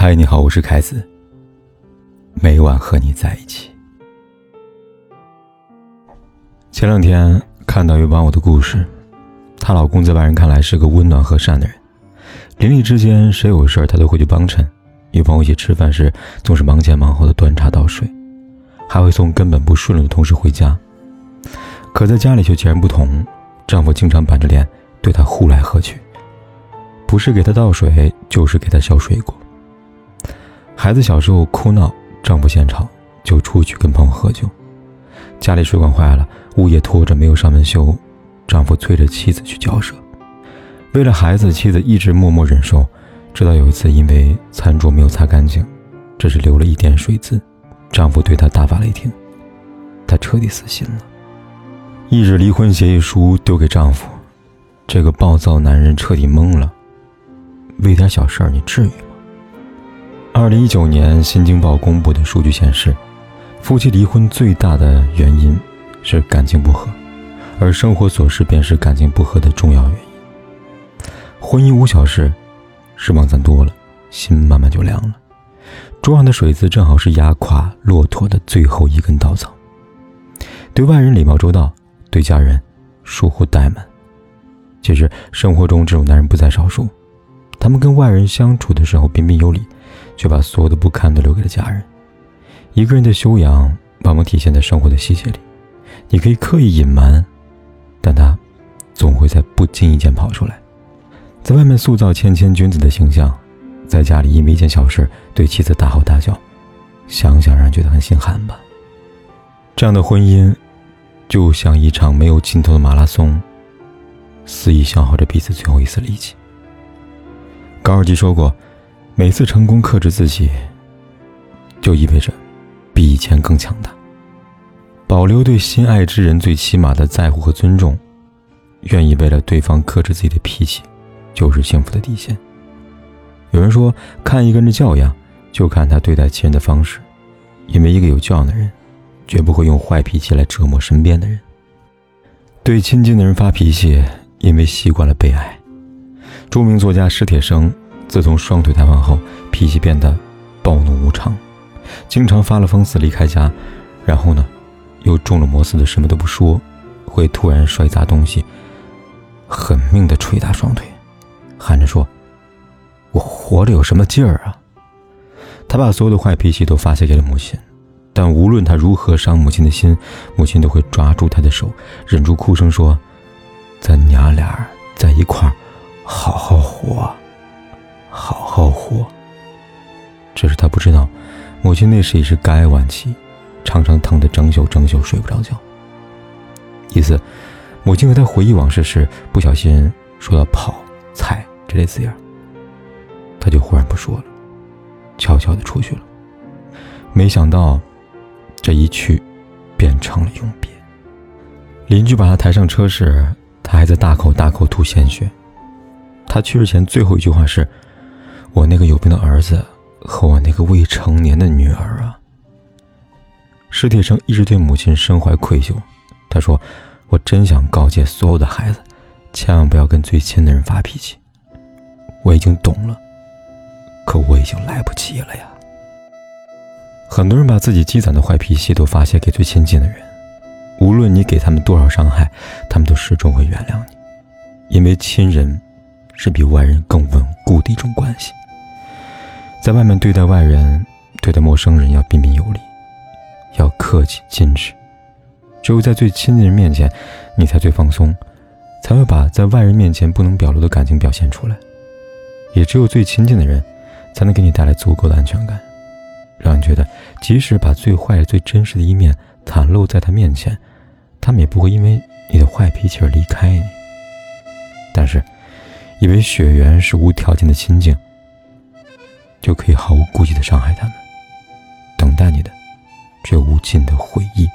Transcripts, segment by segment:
嗨，你好，我是凯子。每晚和你在一起。前两天看到一网友的故事，她老公在外人看来是个温暖和善的人，邻里之间谁有事儿他都会去帮衬，与朋友一起吃饭时总是忙前忙后的端茶倒水，还会送根本不顺路的同事回家。可在家里却截然不同，丈夫经常板着脸对她呼来喝去，不是给她倒水，就是给她削水果。孩子小时候哭闹，丈夫嫌吵，就出去跟朋友喝酒。家里水管坏了，物业拖着没有上门修，丈夫催着妻子去交涉。为了孩子，妻子一直默默忍受，直到有一次因为餐桌没有擦干净，只是留了一点水渍，丈夫对她大发雷霆，她彻底死心了。一纸离婚协议书丢给丈夫，这个暴躁男人彻底懵了。为点小事儿，你至于吗？二零一九年，《新京报》公布的数据显示，夫妻离婚最大的原因是感情不和，而生活琐事便是感情不和的重要原因。婚姻无小事，失望攒多了，心慢慢就凉了。桌上的水渍正好是压垮骆驼的最后一根稻草。对外人礼貌周到，对家人疏忽怠慢。其实生活中这种男人不在少数，他们跟外人相处的时候彬彬有礼。却把所有的不堪都留给了家人。一个人的修养往往体现在生活的细节里。你可以刻意隐瞒，但他总会在不经意间跑出来。在外面塑造谦谦君子的形象，在家里因为一件小事对妻子大吼大叫，想想让人觉得很心寒吧。这样的婚姻，就像一场没有尽头的马拉松，肆意消耗着彼此最后一丝力气。高尔基说过。每次成功克制自己，就意味着比以前更强大。保留对心爱之人最起码的在乎和尊重，愿意为了对方克制自己的脾气，就是幸福的底线。有人说，看一个人的教养，就看他对待亲人的方式，因为一个有教养的人，绝不会用坏脾气来折磨身边的人。对亲近的人发脾气，因为习惯了被爱。著名作家史铁生。自从双腿瘫痪后，脾气变得暴怒无常，经常发了疯似离开家，然后呢，又中了魔似的什么都不说，会突然摔砸东西，狠命的捶打双腿，喊着说：“我活着有什么劲儿啊？”他把所有的坏脾气都发泄给了母亲，但无论他如何伤母亲的心，母亲都会抓住他的手，忍住哭声说：“咱娘俩在一块儿，好好活。”母亲那时已是肝癌晚期，常常疼得整宿整宿睡不着觉。一次，母亲和他回忆往事时，不小心说到“跑”“菜”这类字眼，他就忽然不说了，悄悄的出去了。没想到，这一去，变成了永别。邻居把他抬上车时，他还在大口大口吐鲜血。他去世前最后一句话是。我那个有病的儿子和我那个未成年的女儿啊！史铁生一直对母亲深怀愧疚。他说：“我真想告诫所有的孩子，千万不要跟最亲的人发脾气。我已经懂了，可我已经来不及了呀。”很多人把自己积攒的坏脾气都发泄给最亲近的人，无论你给他们多少伤害，他们都始终会原谅你，因为亲人是比外人更稳固的一种关系。在外面对待外人、对待陌生人要彬彬有礼，要客气矜持。只有在最亲近人面前，你才最放松，才会把在外人面前不能表露的感情表现出来。也只有最亲近的人，才能给你带来足够的安全感，让你觉得即使把最坏、最真实的一面袒露在他面前，他们也不会因为你的坏脾气而离开你。但是，以为血缘是无条件的亲近。就可以毫无顾忌的伤害他们，等待你的，只有无尽的回忆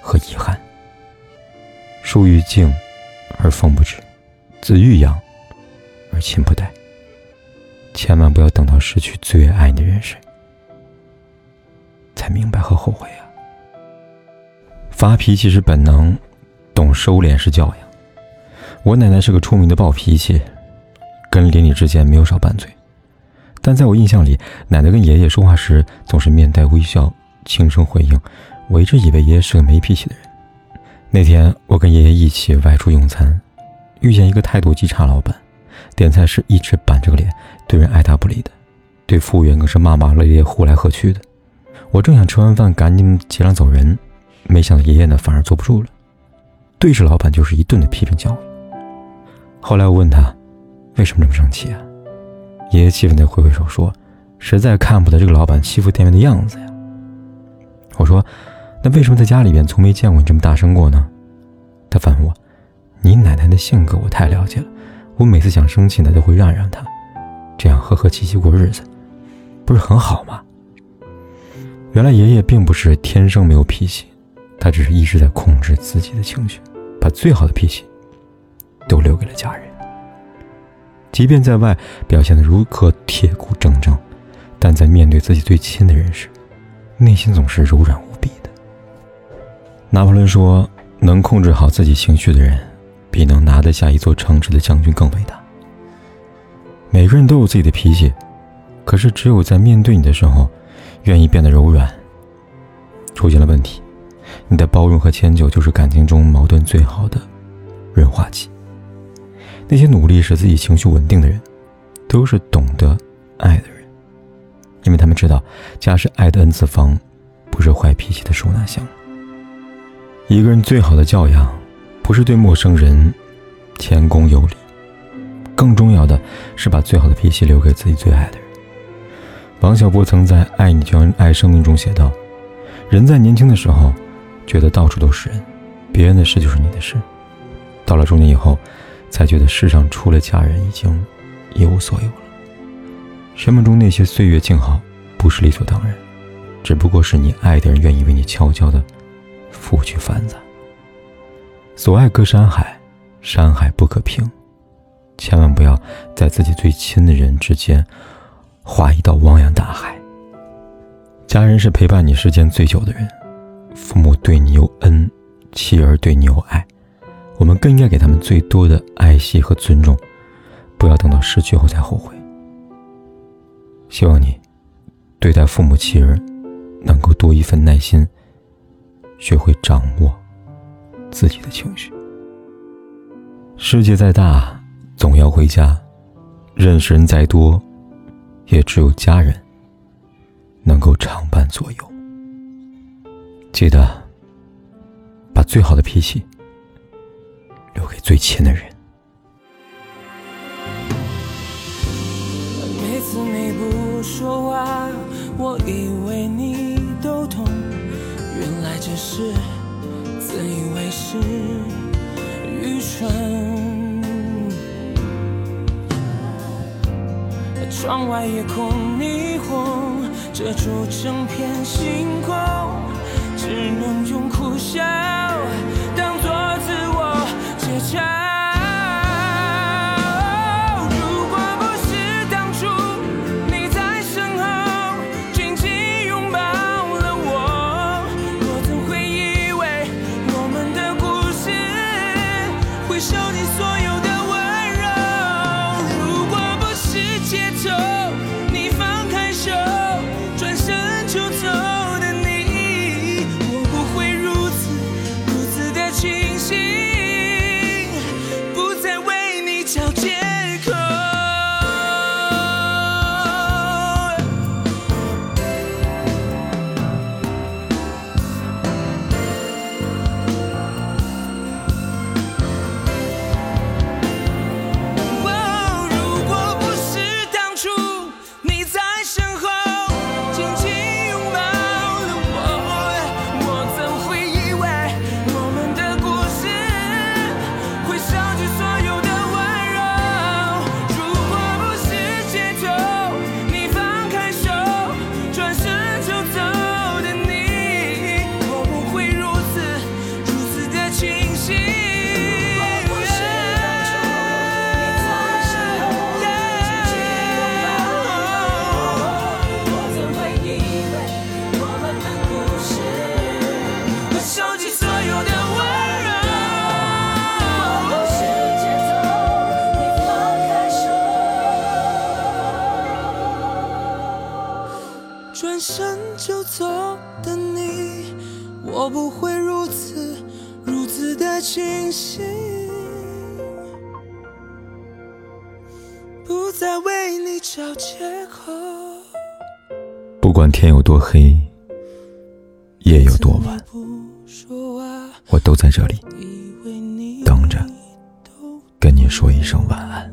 和遗憾。树欲静而风不止，子欲养而亲不待。千万不要等到失去最爱你的人时，才明白和后悔啊！发脾气是本能，懂收敛是教养。我奶奶是个出名的暴脾气，跟邻里之间没有少拌嘴。但在我印象里，奶奶跟爷爷说话时总是面带微笑，轻声回应。我一直以为爷爷是个没脾气的人。那天我跟爷爷一起外出用餐，遇见一个态度极差老板，点菜时一直板着个脸，对人爱答不理的，对服务员更是骂骂咧咧、呼来喝去的。我正想吃完饭赶紧结账走人，没想到爷爷呢反而坐不住了，对着老板就是一顿的批评教育。后来我问他，为什么这么生气啊？爷爷气愤地挥挥手说：“实在看不得这个老板欺负店员的样子呀。”我说：“那为什么在家里边从没见过你这么大声过呢？”他反问我：“你奶奶的性格我太了解了，我每次想生气呢都会让一让她，这样和和气气过日子，不是很好吗？”原来爷爷并不是天生没有脾气，他只是一直在控制自己的情绪，把最好的脾气都留给了家人。即便在外表现得如何铁骨铮铮，但在面对自己最亲的人时，内心总是柔软无比的。拿破仑说：“能控制好自己情绪的人，比能拿得下一座城池的将军更伟大。”每个人都有自己的脾气，可是只有在面对你的时候，愿意变得柔软。出现了问题，你的包容和迁就就是感情中矛盾最好的润滑剂。那些努力使自己情绪稳定的人，都是懂得爱的人，因为他们知道家是爱的 n 次方，不是坏脾气的收纳箱。一个人最好的教养，不是对陌生人谦恭有礼，更重要的是把最好的脾气留给自己最爱的人。王小波曾在《爱你就像爱生命》中写道：“人在年轻的时候，觉得到处都是人，别人的事就是你的事；到了中年以后。”才觉得世上除了家人，已经一无所有了。生命中那些岁月静好，不是理所当然，只不过是你爱的人愿意为你悄悄的拂去繁杂。所爱隔山海，山海不可平，千万不要在自己最亲的人之间划一道汪洋大海。家人是陪伴你时间最久的人，父母对你有恩，妻儿对你有爱。我们更应该给他们最多的爱惜和尊重，不要等到失去后才后悔。希望你对待父母妻儿能够多一份耐心，学会掌握自己的情绪。世界再大，总要回家；认识人再多，也只有家人能够常伴左右。记得把最好的脾气。留给最亲的人。每次你不说话，我以为你都懂，原来只是自以为是，愚蠢。窗外夜空霓虹遮住整片星空，只能用苦笑。家。不再为你找借口。不管天有多黑，夜有多晚，我都在这里等着，跟你说一声晚安。